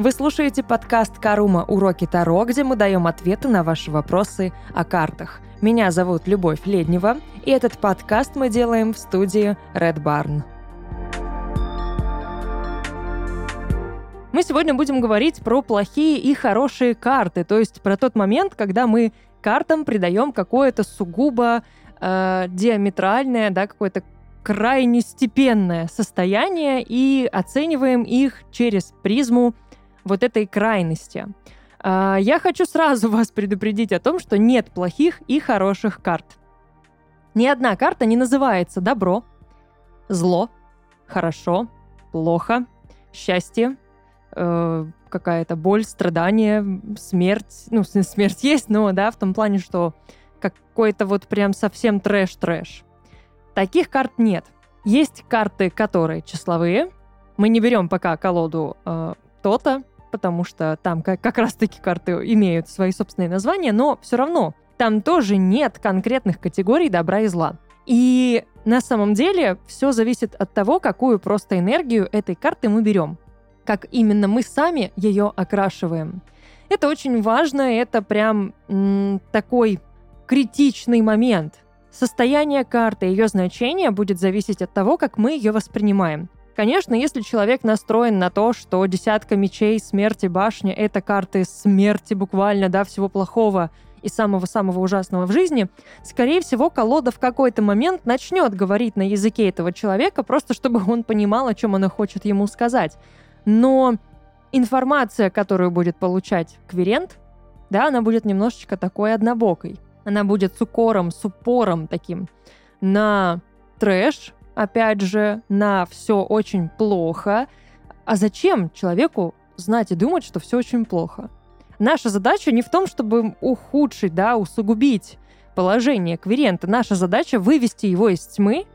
Вы слушаете подкаст «Карума. Уроки Таро», где мы даем ответы на ваши вопросы о картах. Меня зовут Любовь Леднева, и этот подкаст мы делаем в студии Red Barn. Мы сегодня будем говорить про плохие и хорошие карты, то есть про тот момент, когда мы картам придаем какое-то сугубо э, диаметральное, да, какое-то крайне степенное состояние и оцениваем их через призму вот этой крайности. Э, я хочу сразу вас предупредить о том, что нет плохих и хороших карт. Ни одна карта не называется добро, зло, хорошо, плохо, счастье, э, какая-то боль, страдание, смерть. Ну, смерть есть, но, да, в том плане, что какой-то вот прям совсем трэш-трэш. Таких карт нет. Есть карты, которые числовые. Мы не берем пока колоду э, то-то, потому что там как, как раз-таки карты имеют свои собственные названия, но все равно там тоже нет конкретных категорий добра и зла. И на самом деле все зависит от того, какую просто энергию этой карты мы берем как именно мы сами ее окрашиваем. Это очень важно, это прям м, такой критичный момент. Состояние карты, ее значение будет зависеть от того, как мы ее воспринимаем. Конечно, если человек настроен на то, что десятка мечей, смерти, башня — это карты смерти буквально, да, всего плохого и самого-самого ужасного в жизни, скорее всего, колода в какой-то момент начнет говорить на языке этого человека, просто чтобы он понимал, о чем она хочет ему сказать но информация, которую будет получать кверент, да, она будет немножечко такой однобокой. Она будет с укором, с упором таким на трэш, опять же, на все очень плохо. А зачем человеку знать и думать, что все очень плохо? Наша задача не в том, чтобы ухудшить, да, усугубить положение кверента. Наша задача вывести его из тьмы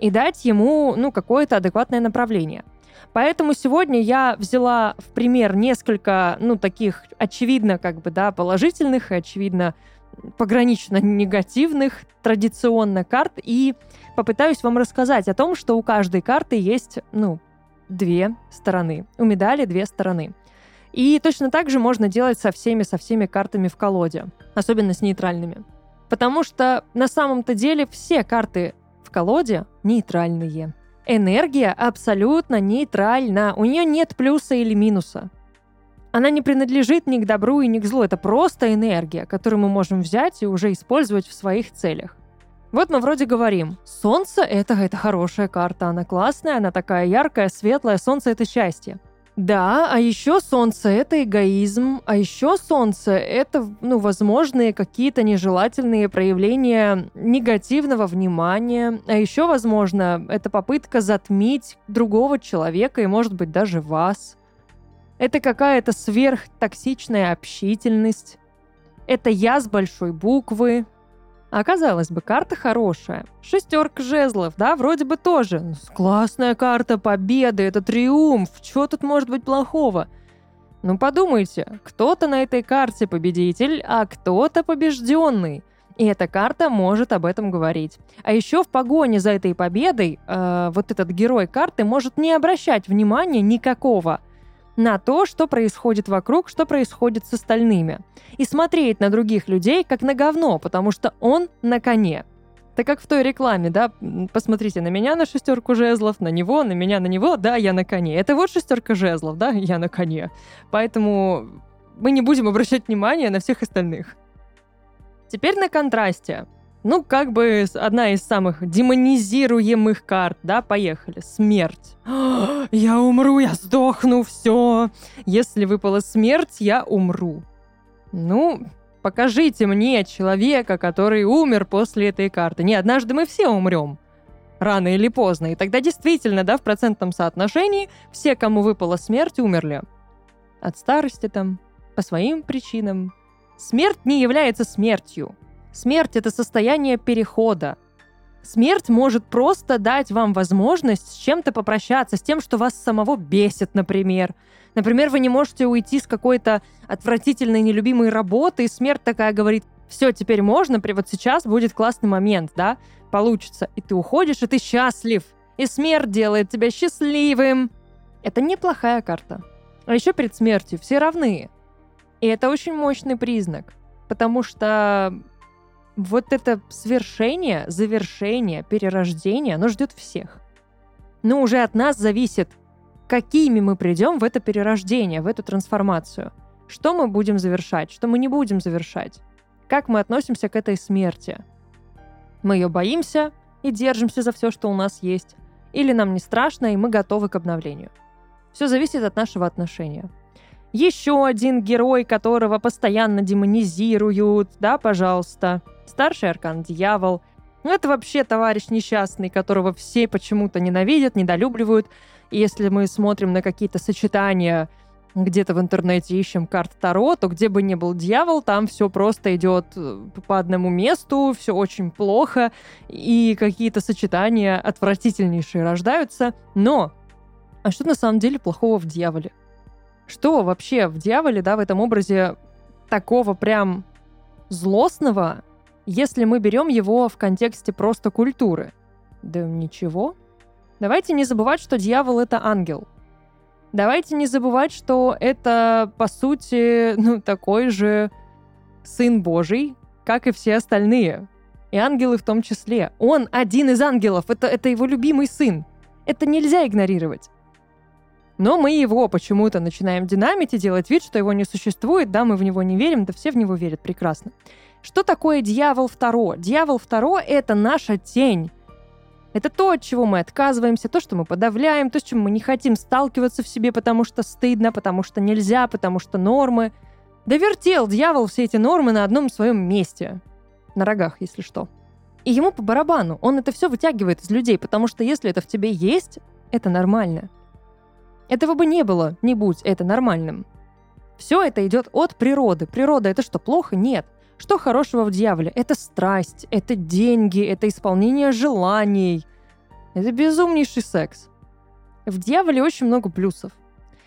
и дать ему, ну, какое-то адекватное направление – Поэтому сегодня я взяла в пример несколько, ну, таких очевидно, как бы, да, положительных и очевидно погранично негативных традиционно карт и попытаюсь вам рассказать о том, что у каждой карты есть, ну, две стороны. У медали две стороны. И точно так же можно делать со всеми, со всеми картами в колоде, особенно с нейтральными. Потому что на самом-то деле все карты в колоде нейтральные энергия абсолютно нейтральна. У нее нет плюса или минуса. Она не принадлежит ни к добру и ни к злу. Это просто энергия, которую мы можем взять и уже использовать в своих целях. Вот мы вроде говорим, солнце это, это хорошая карта, она классная, она такая яркая, светлая, солнце это счастье. Да, а еще солнце — это эгоизм, а еще солнце — это, ну, возможные какие-то нежелательные проявления негативного внимания, а еще, возможно, это попытка затмить другого человека и, может быть, даже вас. Это какая-то сверхтоксичная общительность. Это я с большой буквы, а казалось бы, карта хорошая. Шестерка жезлов, да, вроде бы тоже. Ну, классная карта победы, это триумф. Что тут может быть плохого? Ну подумайте, кто-то на этой карте победитель, а кто-то побежденный. И эта карта может об этом говорить. А еще в погоне за этой победой э, вот этот герой карты может не обращать внимания никакого на то, что происходит вокруг, что происходит с остальными. И смотреть на других людей как на говно, потому что он на коне. Так как в той рекламе, да, посмотрите на меня на шестерку жезлов, на него, на меня, на него, да, я на коне. Это вот шестерка жезлов, да, я на коне. Поэтому мы не будем обращать внимание на всех остальных. Теперь на контрасте. Ну, как бы одна из самых демонизируемых карт, да, поехали. Смерть. я умру, я сдохну, все. Если выпала смерть, я умру. Ну, покажите мне человека, который умер после этой карты. Не, однажды мы все умрем. Рано или поздно. И тогда действительно, да, в процентном соотношении все, кому выпала смерть, умерли. От старости там, по своим причинам. Смерть не является смертью. Смерть — это состояние перехода. Смерть может просто дать вам возможность с чем-то попрощаться, с тем, что вас самого бесит, например. Например, вы не можете уйти с какой-то отвратительной, нелюбимой работы, и смерть такая говорит, все, теперь можно, вот сейчас будет классный момент, да, получится. И ты уходишь, и ты счастлив. И смерть делает тебя счастливым. Это неплохая карта. А еще перед смертью все равны. И это очень мощный признак, потому что вот это свершение, завершение, перерождение, оно ждет всех. Но уже от нас зависит, какими мы придем в это перерождение, в эту трансформацию. Что мы будем завершать, что мы не будем завершать. Как мы относимся к этой смерти. Мы ее боимся и держимся за все, что у нас есть. Или нам не страшно, и мы готовы к обновлению. Все зависит от нашего отношения. Еще один герой, которого постоянно демонизируют, да, пожалуйста. Старший аркан дьявол. Это вообще товарищ несчастный, которого все почему-то ненавидят, недолюбливают. И если мы смотрим на какие-то сочетания где-то в интернете ищем карт Таро, то где бы ни был дьявол, там все просто идет э, по одному месту, все очень плохо, и какие-то сочетания отвратительнейшие рождаются. Но а что на самом деле плохого в дьяволе? Что вообще в дьяволе, да, в этом образе такого прям злостного, если мы берем его в контексте просто культуры? Да ничего. Давайте не забывать, что дьявол — это ангел. Давайте не забывать, что это, по сути, ну, такой же сын Божий, как и все остальные. И ангелы в том числе. Он один из ангелов, это, это его любимый сын. Это нельзя игнорировать. Но мы его почему-то начинаем динамить и делать вид, что его не существует, да, мы в него не верим, да все в него верят прекрасно. Что такое дьявол второ? Дьявол второ — это наша тень. Это то, от чего мы отказываемся, то, что мы подавляем, то, с чем мы не хотим сталкиваться в себе, потому что стыдно, потому что нельзя, потому что нормы. Да вертел дьявол все эти нормы на одном своем месте. На рогах, если что. И ему по барабану. Он это все вытягивает из людей, потому что если это в тебе есть, это нормально. Этого бы не было, не будь это нормальным. Все это идет от природы. Природа это что, плохо? Нет. Что хорошего в дьяволе? Это страсть, это деньги, это исполнение желаний. Это безумнейший секс. В дьяволе очень много плюсов.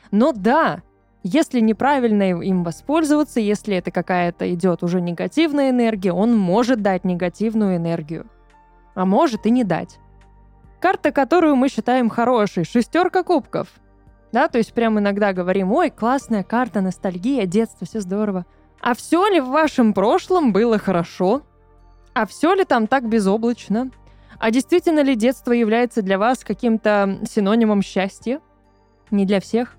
Но да, если неправильно им воспользоваться, если это какая-то идет уже негативная энергия, он может дать негативную энергию. А может и не дать. Карта, которую мы считаем хорошей, шестерка кубков. Да, то есть прям иногда говорим, ой, классная карта, ностальгия, детство, все здорово. А все ли в вашем прошлом было хорошо? А все ли там так безоблачно? А действительно ли детство является для вас каким-то синонимом счастья? Не для всех.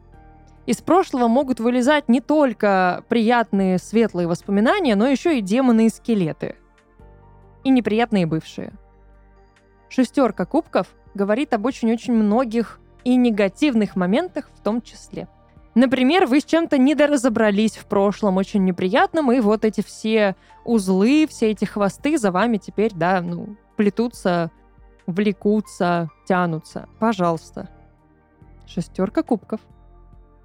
Из прошлого могут вылезать не только приятные светлые воспоминания, но еще и демоны и скелеты. И неприятные бывшие. Шестерка кубков говорит об очень-очень многих и негативных моментах в том числе – Например, вы с чем-то недоразобрались в прошлом, очень неприятном, и вот эти все узлы, все эти хвосты за вами теперь, да, ну, плетутся, влекутся, тянутся. Пожалуйста. Шестерка кубков.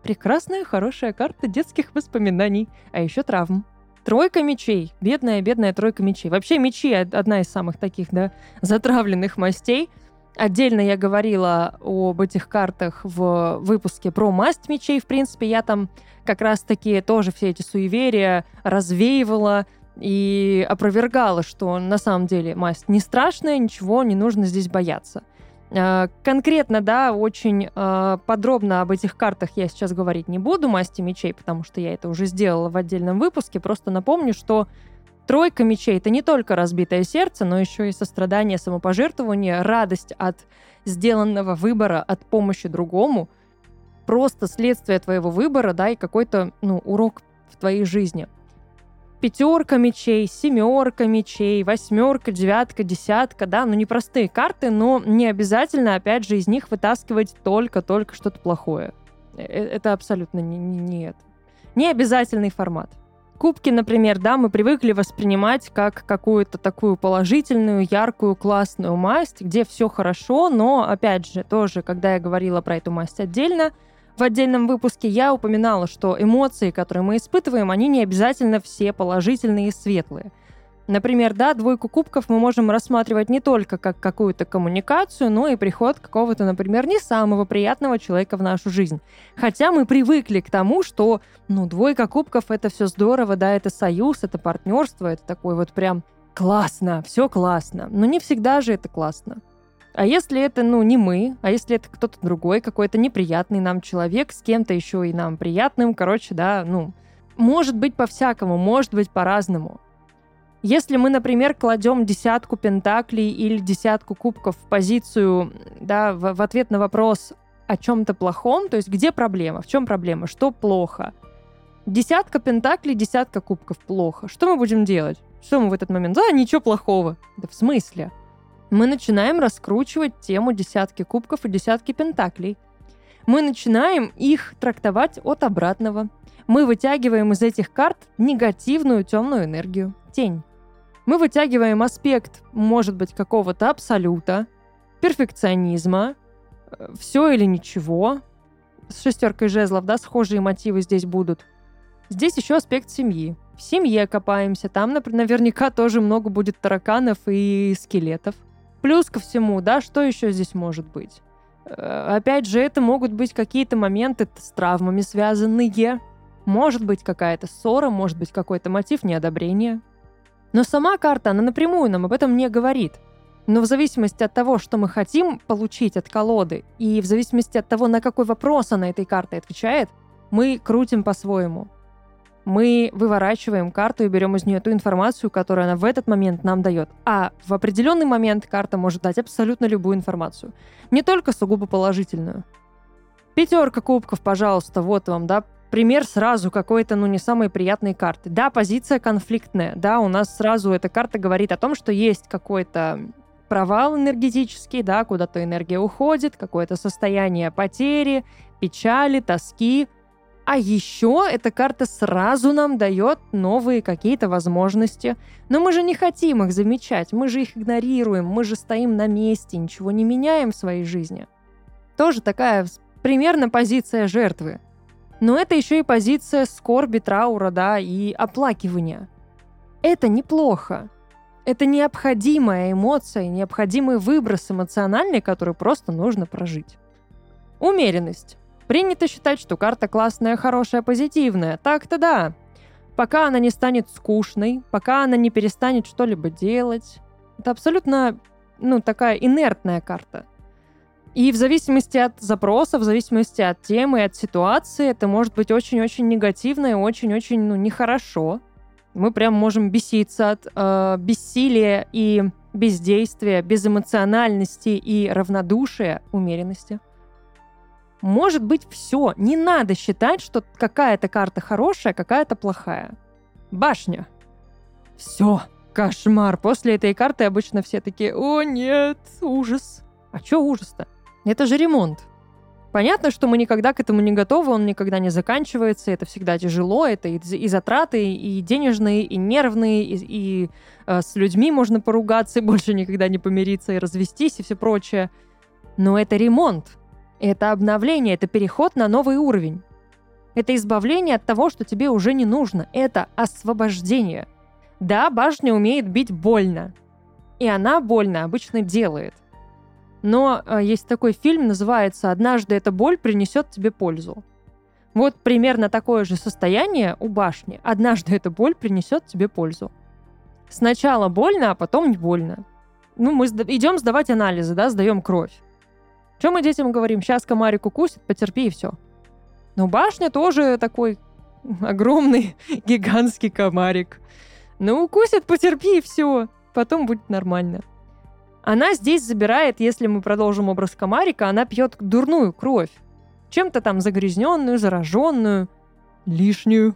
Прекрасная, хорошая карта детских воспоминаний, а еще травм. Тройка мечей. Бедная, бедная тройка мечей. Вообще мечи одна из самых таких, да, затравленных мастей — Отдельно я говорила об этих картах в выпуске про масть мечей. В принципе, я там как раз-таки тоже все эти суеверия развеивала и опровергала, что на самом деле масть не страшная, ничего не нужно здесь бояться. А, конкретно, да, очень а, подробно об этих картах я сейчас говорить не буду, масти мечей, потому что я это уже сделала в отдельном выпуске. Просто напомню, что Тройка мечей — это не только разбитое сердце, но еще и сострадание, самопожертвование, радость от сделанного выбора, от помощи другому, просто следствие твоего выбора, да, и какой-то, ну, урок в твоей жизни. Пятерка мечей, семерка мечей, восьмерка, девятка, десятка, да, ну непростые карты, но не обязательно, опять же, из них вытаскивать только-только что-то плохое. Э, это абсолютно не, не, не это. Не обязательный формат. Кубки, например, да, мы привыкли воспринимать как какую-то такую положительную, яркую, классную масть, где все хорошо, но, опять же, тоже, когда я говорила про эту масть отдельно, в отдельном выпуске я упоминала, что эмоции, которые мы испытываем, они не обязательно все положительные и светлые. Например, да, двойку кубков мы можем рассматривать не только как какую-то коммуникацию, но и приход какого-то, например, не самого приятного человека в нашу жизнь. Хотя мы привыкли к тому, что, ну, двойка кубков — это все здорово, да, это союз, это партнерство, это такой вот прям классно, все классно. Но не всегда же это классно. А если это, ну, не мы, а если это кто-то другой, какой-то неприятный нам человек, с кем-то еще и нам приятным, короче, да, ну, может быть по-всякому, может быть по-разному. Если мы, например, кладем десятку пентаклей или десятку кубков в позицию, да, в, в ответ на вопрос о чем-то плохом, то есть где проблема, в чем проблема, что плохо. Десятка пентаклей, десятка кубков плохо. Что мы будем делать? Что мы в этот момент? Да, ничего плохого. Да в смысле? Мы начинаем раскручивать тему десятки кубков и десятки пентаклей. Мы начинаем их трактовать от обратного. Мы вытягиваем из этих карт негативную темную энергию, тень. Мы вытягиваем аспект, может быть, какого-то абсолюта, перфекционизма, э, все или ничего. С шестеркой жезлов, да, схожие мотивы здесь будут. Здесь еще аспект семьи. В семье копаемся, там наверняка тоже много будет тараканов и скелетов. Плюс ко всему, да, что еще здесь может быть? Э, опять же, это могут быть какие-то моменты с травмами связанные. Может быть какая-то ссора, может быть какой-то мотив неодобрения. Но сама карта, она напрямую нам об этом не говорит. Но в зависимости от того, что мы хотим получить от колоды, и в зависимости от того, на какой вопрос она этой картой отвечает, мы крутим по-своему мы выворачиваем карту и берем из нее ту информацию, которую она в этот момент нам дает. А в определенный момент карта может дать абсолютно любую информацию. Не только сугубо положительную. Пятерка кубков, пожалуйста, вот вам, да, пример сразу какой-то, ну, не самой приятной карты. Да, позиция конфликтная, да, у нас сразу эта карта говорит о том, что есть какой-то провал энергетический, да, куда-то энергия уходит, какое-то состояние потери, печали, тоски, а еще эта карта сразу нам дает новые какие-то возможности. Но мы же не хотим их замечать, мы же их игнорируем, мы же стоим на месте, ничего не меняем в своей жизни. Тоже такая примерно позиция жертвы. Но это еще и позиция скорби, траура, да, и оплакивания. Это неплохо. Это необходимая эмоция, необходимый выброс эмоциональный, который просто нужно прожить. Умеренность. Принято считать, что карта классная, хорошая, позитивная. Так-то да. Пока она не станет скучной, пока она не перестанет что-либо делать. Это абсолютно, ну, такая инертная карта. И в зависимости от запроса, в зависимости от темы, от ситуации, это может быть очень-очень негативно и очень-очень, ну, нехорошо. Мы прям можем беситься от э, бессилия и бездействия, безэмоциональности и равнодушия, умеренности. Может быть все. Не надо считать, что какая-то карта хорошая, какая-то плохая. Башня. Все. Кошмар. После этой карты обычно все такие, о нет, ужас. А что ужас-то? Это же ремонт. Понятно, что мы никогда к этому не готовы, он никогда не заканчивается, это всегда тяжело, это и, затраты, и денежные, и нервные, и, и э, с людьми можно поругаться, и больше никогда не помириться, и развестись, и все прочее. Но это ремонт. Это обновление, это переход на новый уровень. Это избавление от того, что тебе уже не нужно. Это освобождение. Да, башня умеет бить больно. И она больно обычно делает. Но э, есть такой фильм, называется «Однажды эта боль принесет тебе пользу». Вот примерно такое же состояние у башни. Однажды эта боль принесет тебе пользу. Сначала больно, а потом не больно. Ну, мы идем сдавать анализы, да, сдаем кровь. Чем мы детям говорим? Сейчас комарик укусит, потерпи и все. Но башня тоже такой огромный, гигантский комарик. Ну, укусит, потерпи и все. Потом будет нормально. Она здесь забирает, если мы продолжим образ комарика, она пьет дурную кровь. Чем-то там загрязненную, зараженную, лишнюю.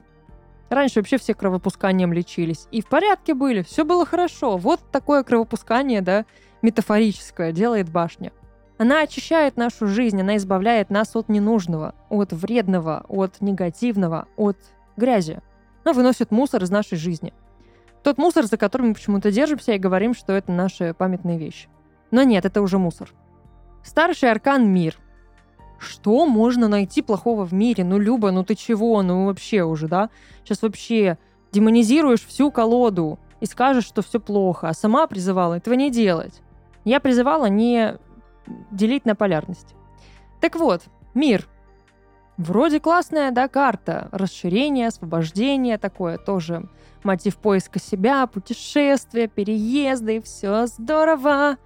Раньше вообще все кровопусканием лечились. И в порядке были, все было хорошо. Вот такое кровопускание, да, метафорическое делает башня. Она очищает нашу жизнь, она избавляет нас от ненужного, от вредного, от негативного, от грязи. Она выносит мусор из нашей жизни. Тот мусор, за которым мы почему-то держимся и говорим, что это наши памятные вещи. Но нет, это уже мусор. Старший аркан — мир. Что можно найти плохого в мире? Ну, Люба, ну ты чего? Ну вообще уже, да? Сейчас вообще демонизируешь всю колоду и скажешь, что все плохо, а сама призывала этого не делать. Я призывала не делить на полярность. Так вот, мир. Вроде классная, да, карта. Расширение, освобождение, такое тоже мотив поиска себя, путешествия, переезды, все здорово.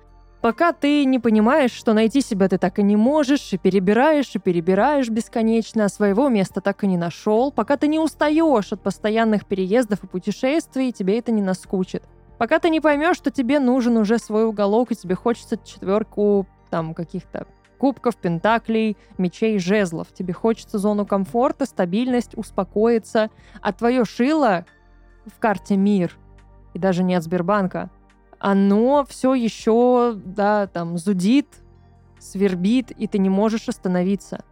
Пока ты не понимаешь, что найти себя ты так и не можешь, и перебираешь, и перебираешь бесконечно, а своего места так и не нашел, пока ты не устаешь от постоянных переездов и путешествий, тебе это не наскучит. Пока ты не поймешь, что тебе нужен уже свой уголок, и тебе хочется четверку там каких-то кубков, пентаклей, мечей, жезлов. Тебе хочется зону комфорта, стабильность, успокоиться. А твое шило в карте мир, и даже не от Сбербанка, оно все еще, да, там, зудит, свербит, и ты не можешь остановиться.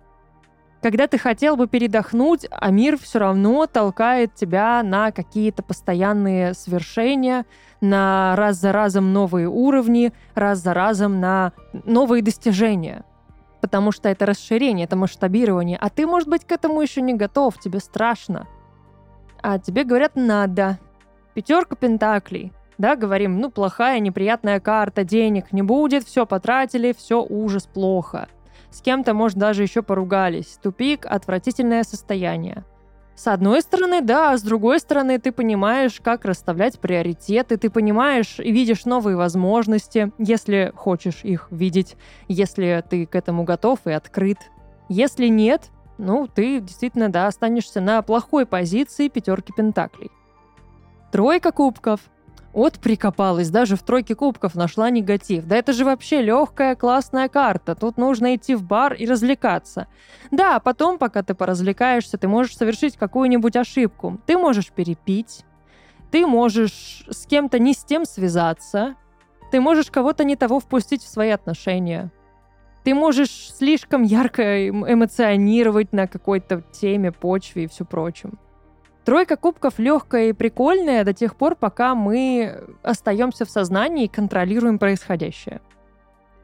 Когда ты хотел бы передохнуть, а мир все равно толкает тебя на какие-то постоянные свершения, на раз за разом новые уровни, раз за разом на новые достижения. Потому что это расширение, это масштабирование. А ты, может быть, к этому еще не готов, тебе страшно. А тебе говорят «надо». Пятерка пентаклей – да, говорим, ну, плохая, неприятная карта, денег не будет, все потратили, все ужас, плохо. С кем-то, может, даже еще поругались. Тупик, отвратительное состояние. С одной стороны, да, а с другой стороны, ты понимаешь, как расставлять приоритеты, ты понимаешь и видишь новые возможности, если хочешь их видеть, если ты к этому готов и открыт. Если нет, ну, ты действительно, да, останешься на плохой позиции пятерки пентаклей. Тройка кубков – от прикопалась, даже в тройке кубков нашла негатив. Да это же вообще легкая классная карта. Тут нужно идти в бар и развлекаться. Да, потом, пока ты поразвлекаешься, ты можешь совершить какую-нибудь ошибку. Ты можешь перепить, ты можешь с кем-то не с тем связаться, ты можешь кого-то не того впустить в свои отношения. Ты можешь слишком ярко эмоционировать на какой-то теме, почве и все прочем. Тройка кубков легкая и прикольная до тех пор, пока мы остаемся в сознании и контролируем происходящее.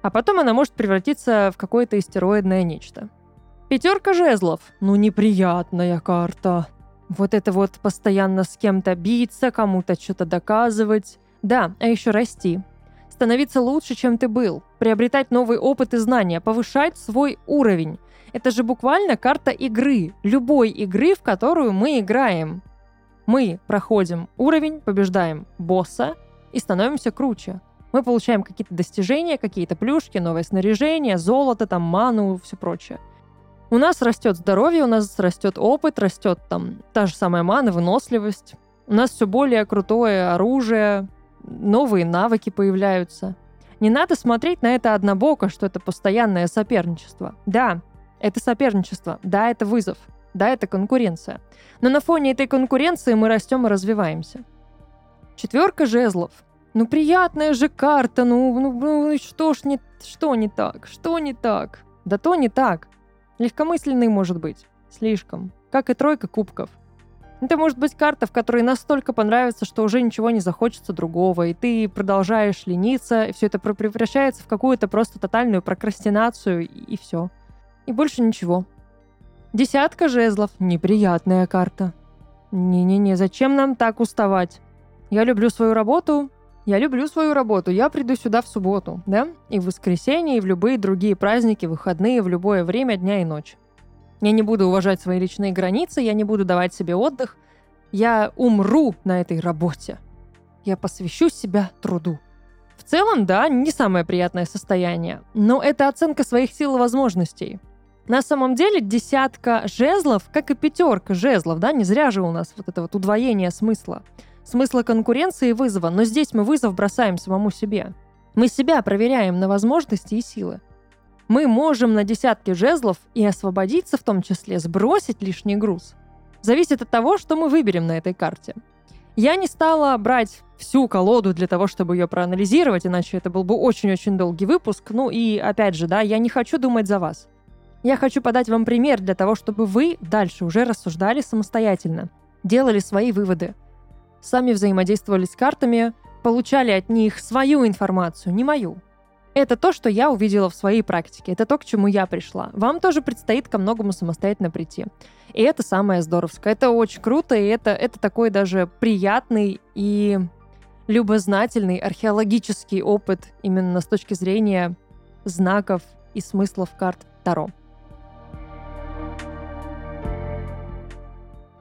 А потом она может превратиться в какое-то истероидное нечто. Пятерка жезлов. Ну, неприятная карта. Вот это вот постоянно с кем-то биться, кому-то что-то доказывать. Да, а еще расти. Становиться лучше, чем ты был. Приобретать новый опыт и знания, повышать свой уровень. Это же буквально карта игры, любой игры, в которую мы играем. Мы проходим уровень, побеждаем босса и становимся круче. Мы получаем какие-то достижения, какие-то плюшки, новое снаряжение, золото, там, ману, все прочее. У нас растет здоровье, у нас растет опыт, растет там та же самая мана, выносливость. У нас все более крутое оружие, новые навыки появляются. Не надо смотреть на это однобоко, что это постоянное соперничество. Да, это соперничество, да, это вызов, да, это конкуренция. Но на фоне этой конкуренции мы растем и развиваемся. Четверка жезлов. Ну, приятная же карта, ну, ну, ну что ж не, что не так, что не так? Да то не так. Легкомысленный может быть, слишком. Как и тройка кубков. Это может быть карта, в которой настолько понравится, что уже ничего не захочется другого, и ты продолжаешь лениться, и все это превращается в какую-то просто тотальную прокрастинацию, и, и все. И больше ничего. Десятка жезлов. Неприятная карта. Не-не-не, зачем нам так уставать? Я люблю свою работу. Я люблю свою работу. Я приду сюда в субботу, да? И в воскресенье, и в любые другие праздники, выходные, в любое время дня и ночи. Я не буду уважать свои личные границы, я не буду давать себе отдых. Я умру на этой работе. Я посвящу себя труду. В целом, да, не самое приятное состояние, но это оценка своих сил и возможностей. На самом деле десятка жезлов, как и пятерка жезлов, да, не зря же у нас вот это вот удвоение смысла. Смысла конкуренции и вызова, но здесь мы вызов бросаем самому себе. Мы себя проверяем на возможности и силы. Мы можем на десятке жезлов и освободиться, в том числе сбросить лишний груз. Зависит от того, что мы выберем на этой карте. Я не стала брать всю колоду для того, чтобы ее проанализировать, иначе это был бы очень-очень долгий выпуск. Ну и опять же, да, я не хочу думать за вас. Я хочу подать вам пример для того, чтобы вы дальше уже рассуждали самостоятельно, делали свои выводы, сами взаимодействовали с картами, получали от них свою информацию, не мою. Это то, что я увидела в своей практике, это то, к чему я пришла. Вам тоже предстоит ко многому самостоятельно прийти. И это самое здоровское. Это очень круто, и это, это такой даже приятный и любознательный археологический опыт именно с точки зрения знаков и смыслов карт Таро.